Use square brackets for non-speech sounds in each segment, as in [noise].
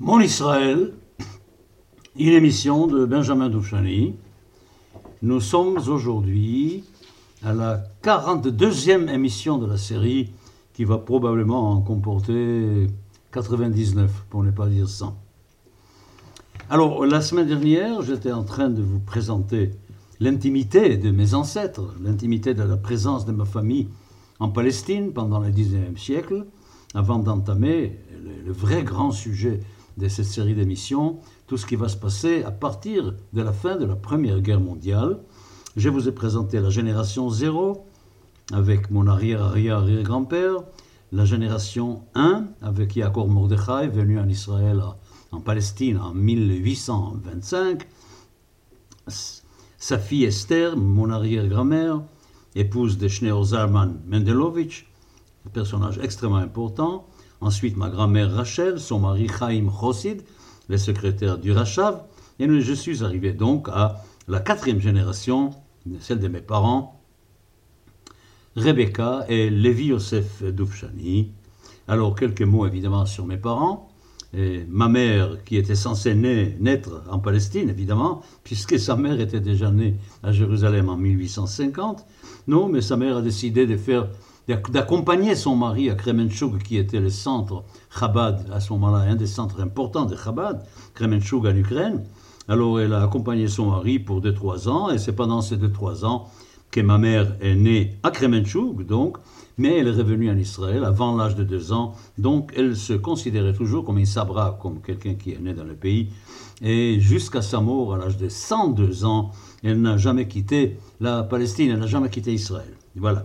Mon Israël, une émission de Benjamin Douchani. Nous sommes aujourd'hui à la 42e émission de la série qui va probablement en comporter 99, pour ne pas dire 100. Alors, la semaine dernière, j'étais en train de vous présenter l'intimité de mes ancêtres, l'intimité de la présence de ma famille en Palestine pendant le 19e siècle, avant d'entamer le, le vrai grand sujet de cette série d'émissions, tout ce qui va se passer à partir de la fin de la Première Guerre mondiale. Je vous ai présenté la génération 0 avec mon arrière-arrière-arrière-grand-père, la génération 1 avec Yaakov Mordechai venu en Israël, en Palestine en 1825, sa fille Esther, mon arrière-grand-mère, épouse de Schneor Zalman Mendelovitch, personnage extrêmement important, Ensuite, ma grand-mère Rachel, son mari Chaim Chosid, le secrétaire du Rachav. Et je suis arrivé donc à la quatrième génération, celle de mes parents, Rebecca et Levi Yosef Doufchani. Alors, quelques mots évidemment sur mes parents. Ma mère, qui était censée naître en Palestine, évidemment, puisque sa mère était déjà née à Jérusalem en 1850. Non, mais sa mère a décidé de faire d'accompagner son mari à Kremenchug, qui était le centre Chabad, à ce moment-là, un des centres importants de Chabad, Kremenchug en Ukraine. Alors elle a accompagné son mari pour 2-3 ans, et c'est pendant ces 2-3 ans que ma mère est née à Kremenchug, donc, mais elle est revenue en Israël avant l'âge de 2 ans, donc elle se considérait toujours comme une sabra, comme quelqu'un qui est né dans le pays, et jusqu'à sa mort, à l'âge de 102 ans, elle n'a jamais quitté la Palestine, elle n'a jamais quitté Israël. Voilà.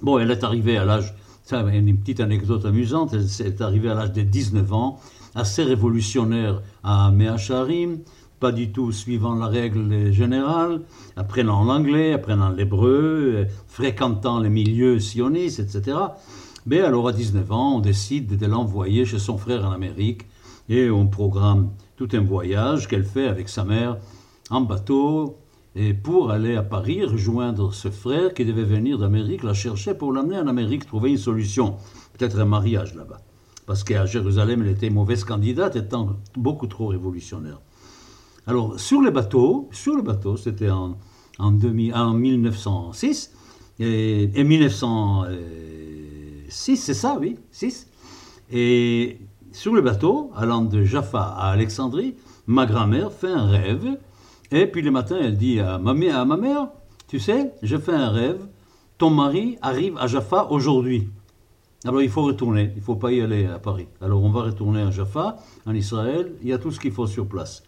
Bon, elle est arrivée à l'âge, ça une petite anecdote amusante, elle est arrivée à l'âge de 19 ans, assez révolutionnaire à Meacharim, pas du tout suivant la règle générale, apprenant l'anglais, apprenant l'hébreu, fréquentant les milieux sionistes, etc. Mais alors à 19 ans, on décide de l'envoyer chez son frère en Amérique et on programme tout un voyage qu'elle fait avec sa mère en bateau et pour aller à Paris rejoindre ce frère qui devait venir d'Amérique, la chercher pour l'amener en Amérique, trouver une solution, peut-être un mariage là-bas. Parce qu'à Jérusalem, elle était mauvaise candidate, étant beaucoup trop révolutionnaire. Alors, sur le bateau, sur le bateau, c'était en, en, 1906, et, et 1906, c'est ça, oui, 6. Et sur le bateau, allant de Jaffa à Alexandrie, ma grand-mère fait un rêve et puis le matin, elle dit à ma, mère, tu sais, je fais un rêve, ton mari arrive à Jaffa aujourd'hui. Alors il faut retourner, il ne faut pas y aller à Paris. Alors on va retourner à Jaffa, en Israël, il y a tout ce qu'il faut sur place.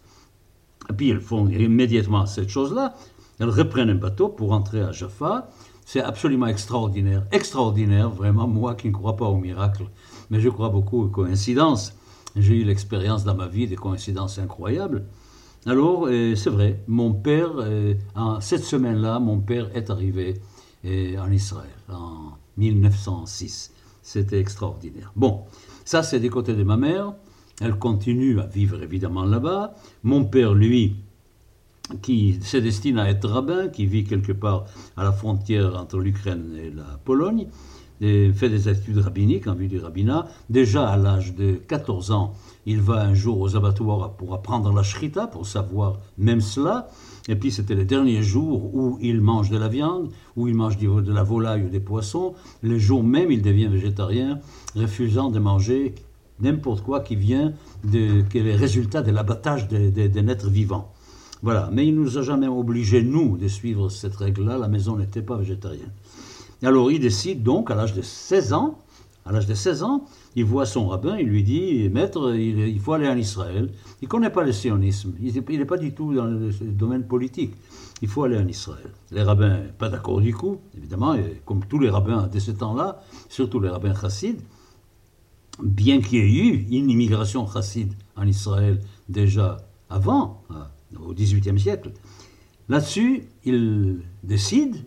Et puis elles font immédiatement cette chose-là, elles reprennent un bateau pour rentrer à Jaffa. C'est absolument extraordinaire, extraordinaire, vraiment, moi qui ne crois pas au miracle, mais je crois beaucoup aux coïncidences. J'ai eu l'expérience dans ma vie des coïncidences incroyables. Alors, euh, c'est vrai, mon père, euh, en cette semaine-là, mon père est arrivé euh, en Israël en 1906. C'était extraordinaire. Bon, ça c'est des côtés de ma mère. Elle continue à vivre évidemment là-bas. Mon père, lui, qui se destine à être rabbin, qui vit quelque part à la frontière entre l'Ukraine et la Pologne, fait des études rabbiniques en vue du rabbinat. Déjà à l'âge de 14 ans, il va un jour aux abattoirs pour apprendre la shrita, pour savoir même cela. Et puis c'était les derniers jours où il mange de la viande, où il mange de la volaille ou des poissons. Les jours même, il devient végétarien, refusant de manger n'importe quoi qui vient de, qui est le résultat de l'abattage des, des, êtres vivants. Voilà. Mais il nous a jamais obligés, nous, de suivre cette règle-là. La maison n'était pas végétarienne. Alors il décide donc, à l'âge de 16 ans, à l'âge de 16 ans, il voit son rabbin, il lui dit, maître, il, faut aller en Israël. Il ne connaît pas le sionisme, il n'est pas du tout dans le domaine politique. Il faut aller en Israël. Les rabbins, pas d'accord du coup, évidemment, comme tous les rabbins de ce temps-là, surtout les rabbins chassides, bien qu'il y ait eu une immigration chasside en Israël déjà avant, euh, au XVIIIe siècle. Là-dessus, il décide,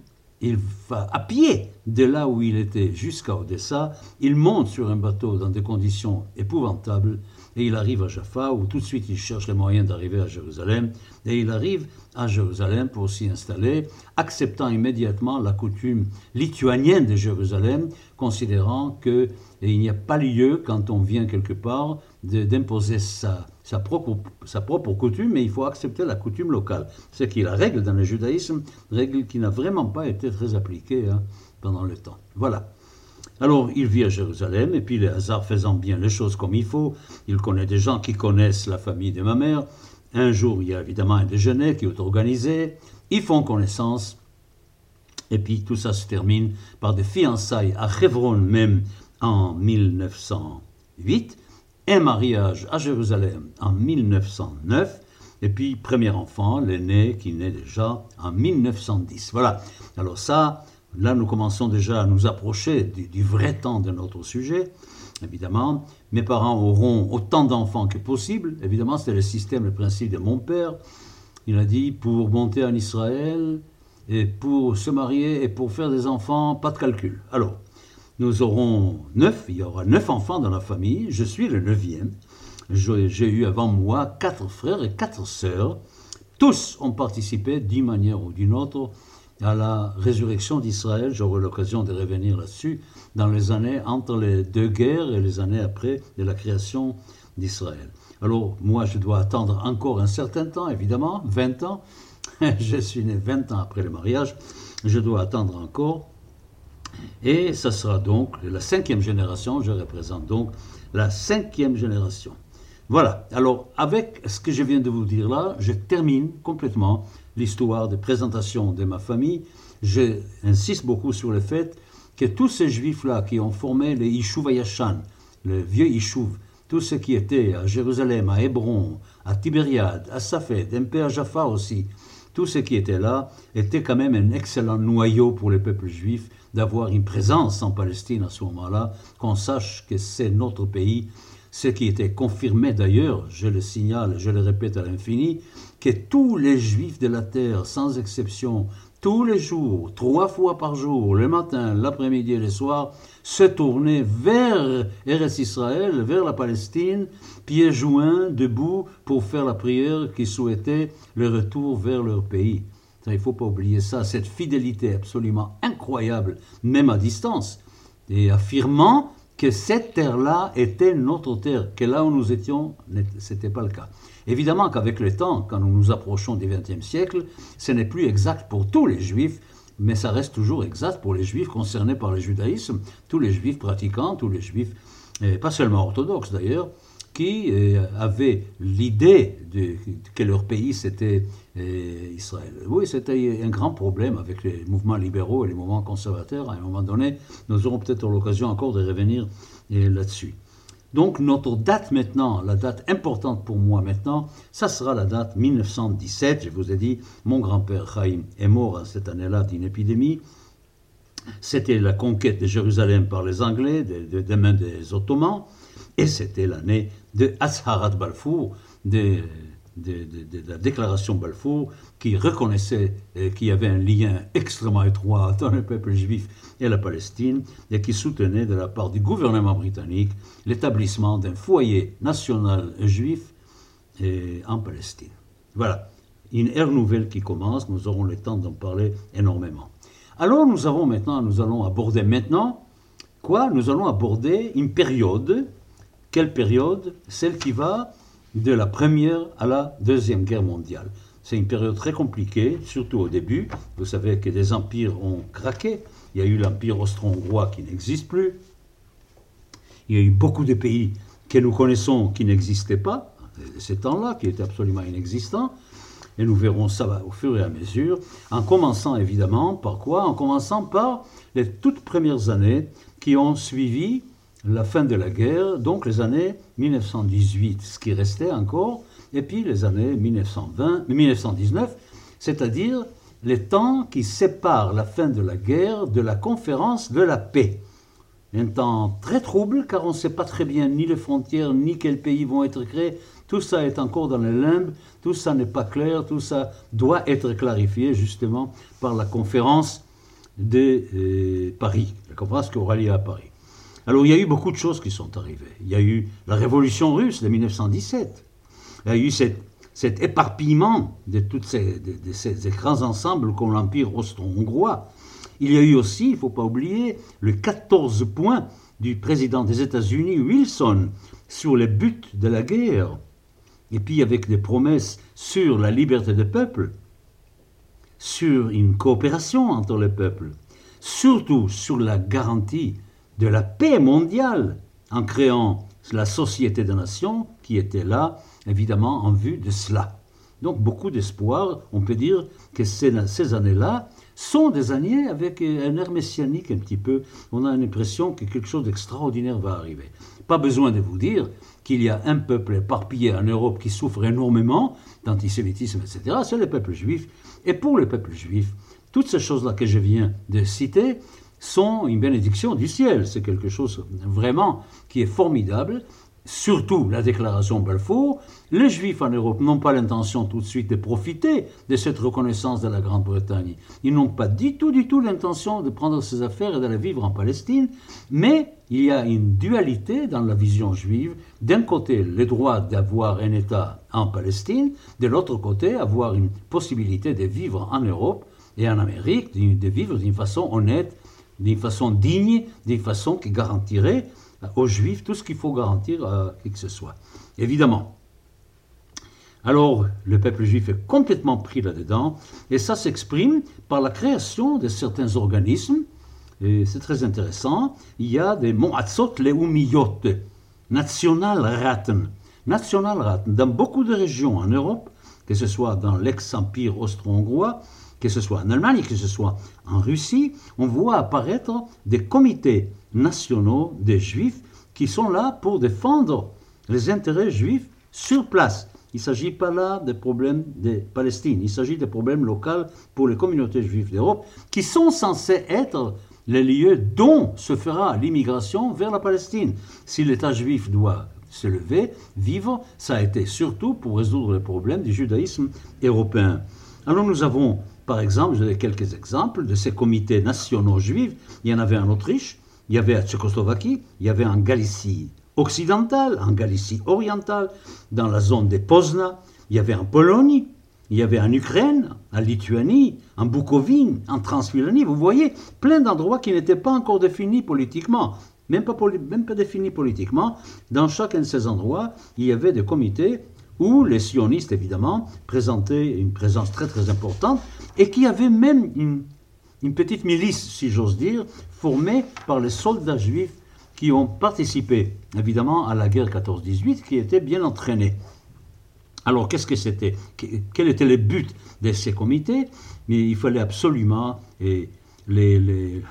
il va à pied de là où il était jusqu'à Odessa. Il monte sur un bateau dans des conditions épouvantables et il arrive à Jaffa où tout de suite il cherche les moyens d'arriver à Jérusalem et il arrive à Jérusalem pour s'y installer, acceptant immédiatement la coutume lituanienne de Jérusalem, considérant qu'il n'y a pas lieu quand on vient quelque part d'imposer sa, sa, propre, coutume, mais il faut accepter la coutume locale. C'est qui est la règle dans le judaïsme, règle qui n'a vraiment pas été très appliquée hein, pendant le temps. Voilà. Alors, il vit à Jérusalem, et puis les hasards faisant bien les choses comme il faut, il connaît des gens qui connaissent la famille de ma mère. Un jour, il y a évidemment un déjeuner qui est organisé, ils font connaissance, et puis tout ça se termine par des fiançailles à Hebron même en 1908, un mariage à Jérusalem en 1909, et puis premier enfant, l'aîné qui naît déjà en 1910. Voilà. Alors ça, Là, nous commençons déjà à nous approcher du, vrai temps de notre sujet. Évidemment, mes parents auront autant d'enfants que possible. Évidemment, c'est le système, le principe de mon père. Il a dit, pour monter en Israël, et pour se marier et pour faire des enfants, pas de calcul. Alors, nous aurons neuf, il y aura neuf enfants dans la famille, je suis le neuvième. J'ai eu avant moi quatre frères et quatre sœurs. Tous ont participé d'une manière ou d'une autre à la résurrection d'Israël. J'aurai l'occasion de revenir là-dessus dans les années entre les deux guerres et les années après de la création d'Israël. Alors, moi, je dois attendre encore un certain temps, évidemment, 20 ans. [laughs] je suis né 20 ans après le mariage. Je dois attendre encore. Et ça sera donc la cinquième génération. Je représente donc la cinquième génération. Voilà. Alors, avec ce que je viens de vous dire là, je termine complètement l'histoire de présentation de ma famille, j'insiste beaucoup sur le fait que tous ces juifs-là qui ont formé les Yishuv Ayashan, le vieux Yishuv, tous ceux qui étaient à Jérusalem, à Hébron, à Tibériade, à Safed, un peu à Jaffa aussi, tous ceux qui étaient là étaient quand même un excellent noyau pour le peuple juif d'avoir une présence en Palestine à ce moment-là, qu'on sache que c'est notre pays, ce qui était confirmé d'ailleurs, je le signale, je le répète à l'infini, que tous les juifs de la terre, sans exception, tous les jours, trois fois par jour, le matin, l'après-midi et le soir, se tournaient vers Eretz Israël, vers la Palestine, pieds joints, debout, pour faire la prière qui souhaitait le retour vers leur pays. Il ne faut pas oublier ça, cette fidélité absolument incroyable, même à distance, et affirmant que cette terre-là était notre terre, que là où nous étions, ce n'était pas le cas. Évidemment qu'avec le temps, quand nous nous approchons du XXe siècle, ce n'est plus exact pour tous les juifs, mais ça reste toujours exact pour les juifs concernés par le judaïsme, tous les juifs pratiquants, tous les juifs, et pas seulement orthodoxes d'ailleurs, qui euh, avaient l'idée que leur pays c'était euh, Israël. Oui, c'était un grand problème avec les mouvements libéraux et les mouvements conservateurs. À un moment donné, nous aurons peut-être l'occasion encore de revenir euh, là-dessus. Donc notre date maintenant, la date importante pour moi maintenant, ça sera la date 1917. Je vous ai dit, mon grand-père Chaim est mort cette année-là d'une épidémie. C'était la conquête de Jérusalem par les Anglais, des mains des Ottomans, et c'était l'année de Asharat Balfour, de la déclaration Balfour qui reconnaissait qu'il y avait un lien extrêmement étroit dans le peuple juif et la Palestine et qui soutenait de la part du gouvernement britannique l'établissement d'un foyer national juif en Palestine. Voilà, une ère nouvelle qui commence, nous aurons le temps d'en parler énormément. Alors nous avons maintenant, nous allons aborder maintenant quoi? Nous allons aborder une période. Quelle période? Celle qui va de la Première à la Deuxième Guerre mondiale. C'est une période très compliquée, surtout au début. Vous savez que des empires ont craqué. Il y a eu l'empire austro-hongrois qui n'existe plus. Il y a eu beaucoup de pays que nous connaissons qui n'existaient pas, ces temps-là, qui étaient absolument inexistants. Et nous verrons ça au fur et à mesure, en commençant évidemment par quoi? En commençant par les toutes premières années qui ont suivi la fin de la guerre, donc les années 1918, ce qui restait encore, et puis les années 1920, 1919, c'est-à-dire les temps qui séparent la fin de la guerre de la conférence de la paix. Un temps très trouble car on ne sait pas très bien ni les frontières ni quels pays vont être créés. Tout ça est encore dans les limbes, tout ça n'est pas clair, tout ça doit être clarifié justement par la conférence de euh, Paris, la conférence qui aura lieu à Paris. Alors il y a eu beaucoup de choses qui sont arrivées. Il y a eu la révolution russe de 1917. Il y a eu cet éparpillement de tous ces, ces, grands ensembles comme l'Empire austro-hongrois. Il y a eu aussi, il ne faut pas oublier, le 14 points du président des États-Unis, Wilson, sur les buts de la guerre, et puis avec des promesses sur la liberté des peuples, sur une coopération entre les peuples, surtout sur la garantie de la paix mondiale en créant la Société des Nations qui était là, évidemment, en vue de cela. Donc beaucoup d'espoir, on peut dire que ces, ces années-là sont des années avec un air messianique un petit peu. On a l'impression que quelque chose d'extraordinaire va arriver. Pas besoin de vous dire qu'il y a un peuple éparpillé en Europe qui souffre énormément d'antisémitisme, etc. C'est le peuple juif. Et pour le peuple juif, toutes ces choses-là que je viens de citer sont une bénédiction du ciel. C'est quelque chose vraiment qui est formidable surtout la déclaration Balfour, les Juifs en Europe n'ont pas l'intention tout de suite de profiter de cette reconnaissance de la Grande-Bretagne. Ils n'ont pas du tout, du tout l'intention de prendre ses affaires et d'aller vivre en Palestine, mais il y a une dualité dans la vision juive. D'un côté, le droit d'avoir un État en Palestine, de l'autre côté, avoir une possibilité de vivre en Europe et en Amérique, de vivre d'une façon honnête, d'une façon digne, d'une façon qui garantirait aux Juifs tout ce qu'il faut garantir à qui que ce soit. Évidemment. Alors, le peuple juif est complètement pris là-dedans, et ça s'exprime par la création de certains organismes, et c'est très intéressant. Il y a des Moatzot Leumiyot, Nationalraten. Nationalraten, dans beaucoup de régions en Europe, que ce soit dans l'ex-empire austro-hongrois, que ce soit en Allemagne, que ce soit en Russie, on voit apparaître des comités nationaux des juifs qui sont là pour défendre les intérêts juifs sur place. Il ne s'agit pas là des problèmes de Palestine, il s'agit des problèmes locaux pour les communautés juives d'Europe qui sont censés être les lieux dont se fera l'immigration vers la Palestine. Si l'État juif doit se lever, vivre, ça a été surtout pour résoudre les problèmes du judaïsme européen. Alors nous avons, par exemple, je quelques exemples de ces comités nationaux juifs. Il y en avait en Autriche, il y avait à Tchécoslovaquie, il y avait en Galicie occidentale, en Galicie orientale, dans la zone des Pozna, il y avait en Pologne, il y avait en Ukraine, en Lituanie, en Bukovine, en Transylvanie. Vous voyez, plein d'endroits qui n'étaient pas encore définis politiquement, même pas, même pas définis politiquement. Dans chacun de ces endroits, il y avait des comités où les sionistes, évidemment, présentaient une présence très très importante et qui avaient même une une petite milice, si j'ose dire, formée par les soldats juifs qui ont participé, évidemment, à la guerre 14-18, qui étaient bien entraînés. Alors, qu'est-ce que c'était? Quel était le but de ces comités? Mais il fallait absolument, et les, les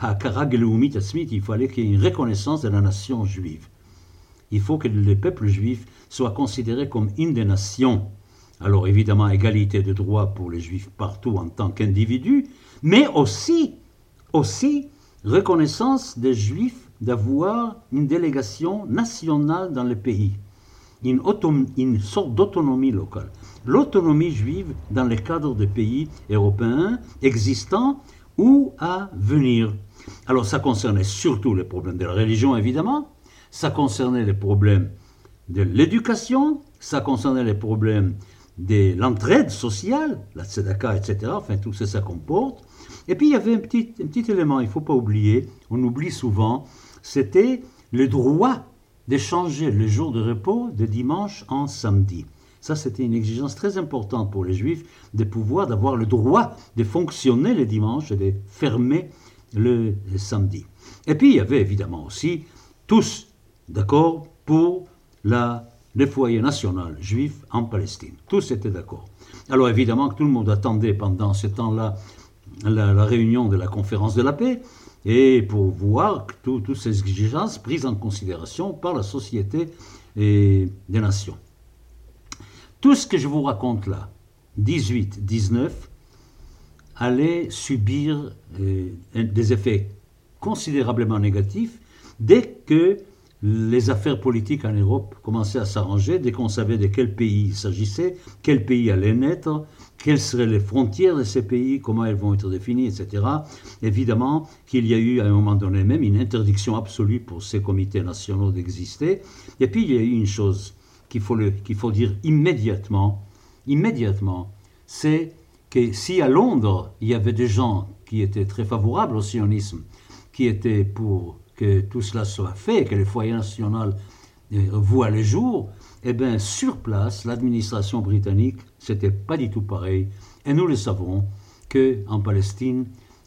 il fallait qu'il y ait une reconnaissance de la nation juive. Il faut que le peuple juif soit considéré comme une des nations. Alors, évidemment, égalité de droits pour les juifs partout en tant qu'individus, mais aussi, aussi reconnaissance des Juifs d'avoir une délégation nationale dans le pays, une, une sorte d'autonomie locale. L'autonomie juive dans le cadre des pays européens existants ou à venir. Alors ça concernait surtout les problèmes de la religion, évidemment, ça concernait les problèmes de l'éducation, ça concernait les problèmes de l'entraide sociale, la tzedaka, etc., enfin tout ça, ça comporte, et puis il y avait un petit, un petit élément, il ne faut pas oublier, on oublie souvent, c'était le droit d'échanger le jour de repos de dimanche en samedi. Ça, c'était une exigence très importante pour les Juifs de pouvoir, d'avoir le droit de fonctionner le dimanche et de fermer le, samedi. Et puis, il y avait évidemment aussi tous d'accord pour le foyer national juif en Palestine. Tous étaient d'accord. Alors évidemment que tout le monde attendait pendant ce temps-là la, réunion de la conférence de la paix et pour voir toutes ces exigences prises en considération par la société des nations. Tout ce que je vous raconte là, 18, 19, allait subir euh, des effets considérablement négatifs dès que les affaires politiques en Europe commençaient à s'arranger dès qu'on savait de quel pays il s'agissait, quel pays allait naître, quelles seraient les frontières de ces pays, comment elles vont être définies, etc. Évidemment qu'il y a eu à un moment donné même une interdiction absolue pour ces comités nationaux d'exister. Et puis il y a eu une chose qu'il faut, qu'il faut dire immédiatement, immédiatement, c'est que si à Londres il y avait des gens qui étaient très favorables au sionisme, qui étaient pour que tout cela soit fait, que le foyer national euh, voit le jour, eh bien, sur place, l'administration britannique, c'était pas du tout pareil. Et nous le savons que en Palestine,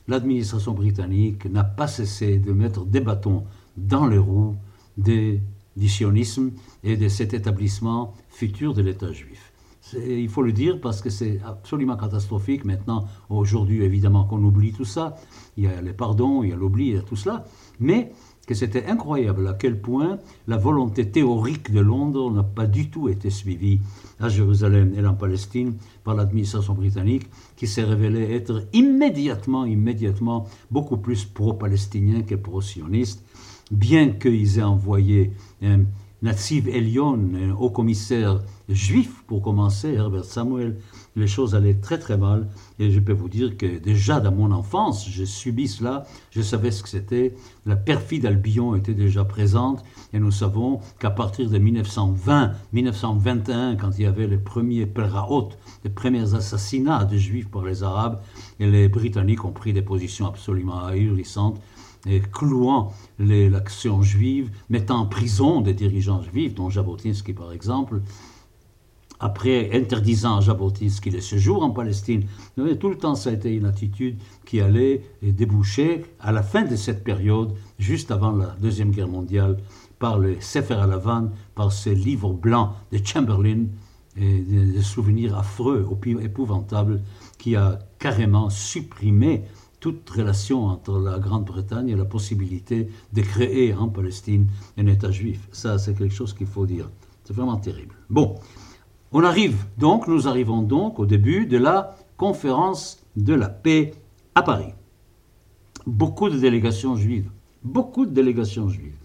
l'administration britannique n'a pas cessé de mettre des bâtons dans les roues des, du sionisme et de cet établissement futur de l'État juif. Il faut le dire parce que c'est absolument catastrophique. Maintenant, aujourd'hui évidemment qu'on oublie tout ça, il y a les pardons, il y a l'oubli, il y a tout cela, mais que c'était incroyable à quel point la volonté théorique de Londres n'a pas du tout été suivie à Jérusalem et en Palestine par l'administration britannique, qui s'est révélée être immédiatement, immédiatement beaucoup plus pro-palestinien que pro-sioniste, bien qu'ils aient envoyé un Natsiv Elion, haut commissaire juif pour commencer, Herbert Samuel, les choses allaient très très mal. Et je peux vous dire que déjà dans mon enfance, j'ai subi cela, je savais ce que c'était. La perfide Albion était déjà présente. Et nous savons qu'à partir de 1920-1921, quand il y avait les premiers Pelraot, les premiers assassinats de juifs par les Arabes, et les Britanniques ont pris des positions absolument ahurissantes et clouant l'action juive, mettant en prison des dirigeants juifs, dont Jabotinsky par exemple, après interdisant à Jabotinsky le séjour en Palestine. Tout le temps, ça a été une attitude qui allait déboucher à la fin de cette période, juste avant la Deuxième Guerre mondiale, par le Sefer Alavan, par ce livre blanc de Chamberlain, et des souvenirs affreux, épouvantables, qui a carrément supprimé toute relation entre la Grande-Bretagne et la possibilité de créer en Palestine un État juif. Ça, c'est quelque chose qu'il faut dire. C'est vraiment terrible. Bon, on arrive donc, nous arrivons donc au début de la conférence de la paix à Paris. Beaucoup de délégations juives, beaucoup de délégations juives.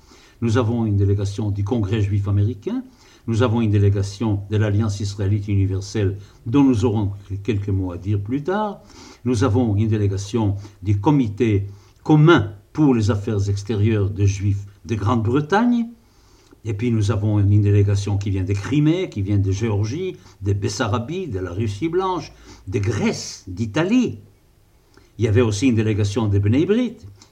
Nous avons une délégation du Congrès juif américain, nous avons une délégation de l'Alliance israélite universelle dont nous aurons quelques mots à dire plus tard. Nous avons une délégation du Comité commun pour les affaires extérieures des Juifs de Grande-Bretagne. Et puis nous avons une délégation qui vient de Crimée, qui vient de Géorgie, de Bessarabie, de la Russie blanche, de Grèce, d'Italie. Il y avait aussi une délégation de Bnei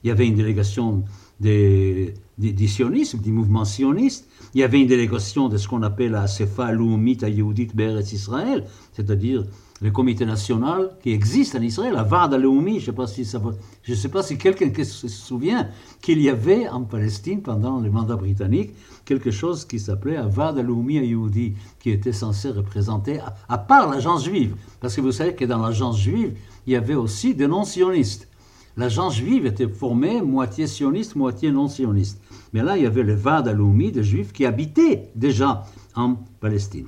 il y avait une délégation des, des, sionistes, du mouvement sioniste. Il y avait une délégation de ce qu'on appelle la Sefa Loumit Yehoudit Beretz Israël, c'est-à-dire le comité national qui existe en Israël, la Vada Leumi, je ne sais pas si quelqu'un se souvient qu'il y avait en Palestine pendant le mandat britannique quelque chose qui s'appelait Vada Leumi Yehoudi, qui était censé représenter, à, part l'agence juive, parce que vous savez que dans l'agence juive, il y avait aussi des non-sionistes. L'agence juive était formée moitié sioniste, moitié non-sioniste. Mais là, il y avait le Vada Leumi des juifs qui habitaient déjà en Palestine.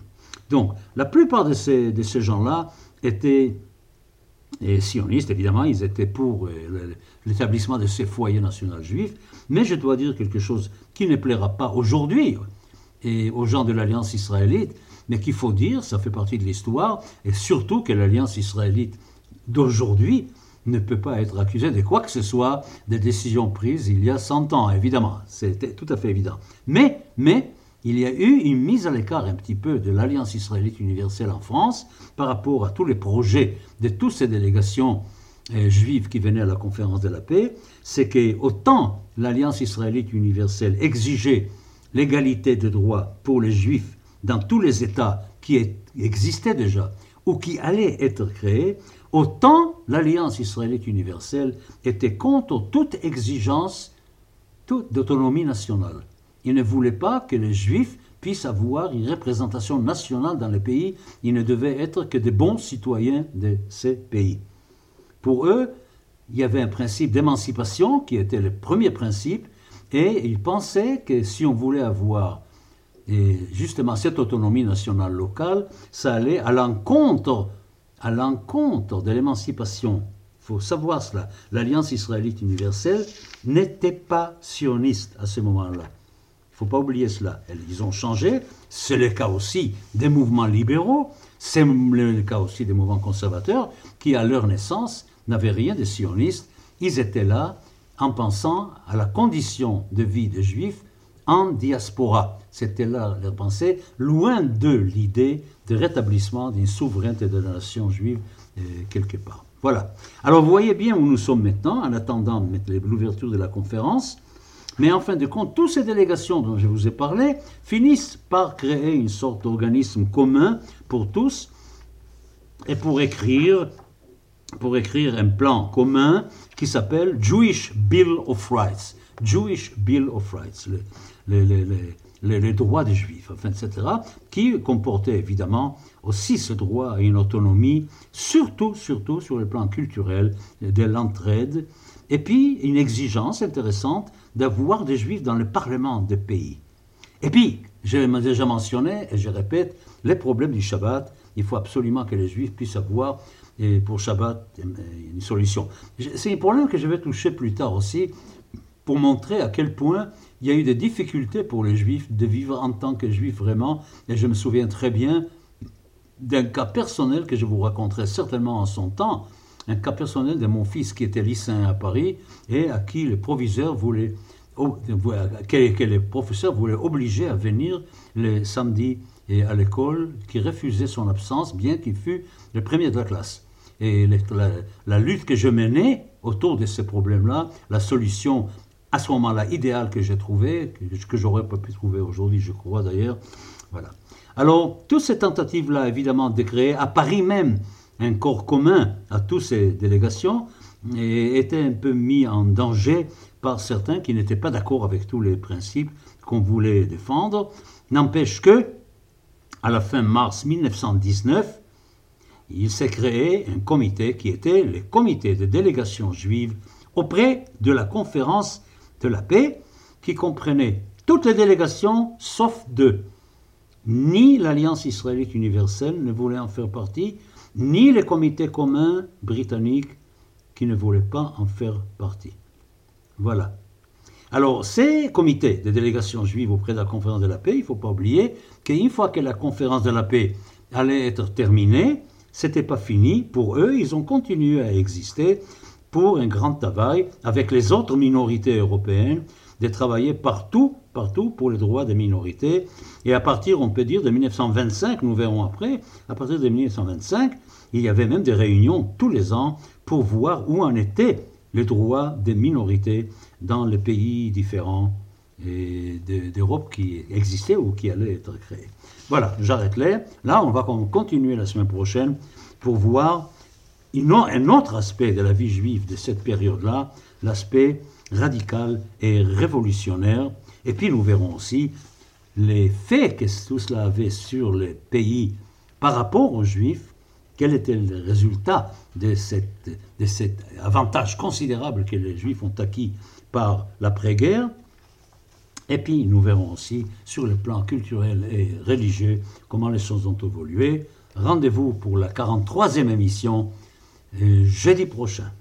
Donc, la plupart de ces, de ces gens-là étaient sionistes, évidemment, ils étaient pour euh, l'établissement de ces foyers nationaux juifs, mais je dois dire quelque chose qui ne plaira pas aujourd'hui et aux gens de l'Alliance israélite, mais qu'il faut dire, ça fait partie de l'histoire, et surtout que l'Alliance israélite d'aujourd'hui ne peut pas être accusée de quoi que ce soit des décisions prises il y a 100 ans, évidemment, c'était tout à fait évident. Mais, mais, il y a eu une mise à l'écart un petit peu de l'Alliance israélite universelle en France par rapport à tous les projets de toutes ces délégations euh, juives qui venaient à la conférence de la paix, c'est que autant l'Alliance israélite universelle exigeait l'égalité de droits pour les juifs dans tous les États qui existaient déjà ou qui allaient être créés, autant l'Alliance israélite universelle était contre toute exigence d'autonomie nationale. Il ne voulait pas que les Juifs puissent avoir une représentation nationale dans le pays. Ils ne devaient être que des bons citoyens de ces pays. Pour eux, il y avait un principe d'émancipation qui était le premier principe, et ils pensaient que si on voulait avoir justement cette autonomie nationale locale, ça allait à l'encontre, à l'encontre de l'émancipation. Il faut savoir cela. L'Alliance israélite universelle n'était pas sioniste à ce moment-là faut pas oublier cela. Ils ont changé. C'est le cas aussi des mouvements libéraux. C'est le cas aussi des mouvements conservateurs qui, à leur naissance, n'avaient rien de sioniste. Ils étaient là en pensant à la condition de vie des Juifs en diaspora. C'était là leur pensée, loin de l'idée de rétablissement d'une souveraineté de la nation juive euh, quelque part. Voilà. Alors vous voyez bien où nous sommes maintenant, en attendant l'ouverture de la conférence. Mais en fin de compte, toutes ces délégations dont je vous ai parlé finissent par créer une sorte d'organisme commun pour tous et pour écrire, pour écrire un plan commun qui s'appelle Jewish Bill of Rights. Jewish Bill of Rights, les, droits des juifs, enfin, etc., qui comportait évidemment aussi ce droit à une autonomie, surtout, surtout sur le plan culturel, de l'entraide, et puis une exigence intéressante d'avoir des juifs dans le parlement des pays. Et puis, j'ai déjà mentionné, et je répète, les problèmes du Shabbat, il faut absolument que les juifs puissent avoir pour Shabbat une solution. C'est un problème que je vais toucher plus tard aussi pour montrer à quel point il y a eu des difficultés pour les juifs de vivre en tant que juifs vraiment. Et je me souviens très bien d'un cas personnel que je vous raconterai certainement en son temps, un cas personnel de mon fils qui était lycéen à Paris et à qui le proviseur voulait, les professeurs voulaient obliger à venir le samedi et à l'école, qui refusait son absence, bien qu'il fût le premier de la classe. Et la, la lutte que je menais autour de ces problèmes-là, la solution à ce moment-là idéale que j'ai trouvée, que, que j'aurais pas pu trouver aujourd'hui, je crois d'ailleurs, voilà. Alors, toutes ces tentatives-là, évidemment, de créer à Paris même un corps commun à toutes ces délégations, étaient un peu mis en danger par certains qui n'étaient pas d'accord avec tous les principes qu'on voulait défendre. N'empêche que, à la fin mars 1919, il s'est créé un comité qui était le comité de délégation juive auprès de la conférence de la paix, qui comprenait toutes les délégations sauf deux ni l'Alliance israélite universelle ne voulait en faire partie, ni les comités communs britanniques qui ne voulaient pas en faire partie. Voilà. Alors, ces comités de délégation juive auprès de la conférence de la paix, il ne faut pas oublier qu'une fois que la conférence de la paix allait être terminée, c'était pas fini. Pour eux, ils ont continué à exister pour un grand travail avec les autres minorités européennes de travailler partout, partout pour les droits des minorités. Et à partir, on peut dire, de 1925, nous verrons après, à partir de 1925, il y avait même des réunions tous les ans pour voir où en étaient les droits des minorités dans les pays différents d'Europe qui existaient ou qui allaient être créés. Voilà, j'arrête là. Là, on va continuer la semaine prochaine pour voir un autre aspect de la vie juive de cette période-là, l'aspect radical et révolutionnaire. Et puis nous verrons aussi les faits que tout cela avait sur les pays par rapport aux Juifs, quel était le résultat de, de cet avantage considérable que les Juifs ont acquis par l'après-guerre? Et puis nous verrons aussi sur le plan culturel et religieux comment les choses ont évolué. Rendez-vous pour la 43e émission jeudi prochain.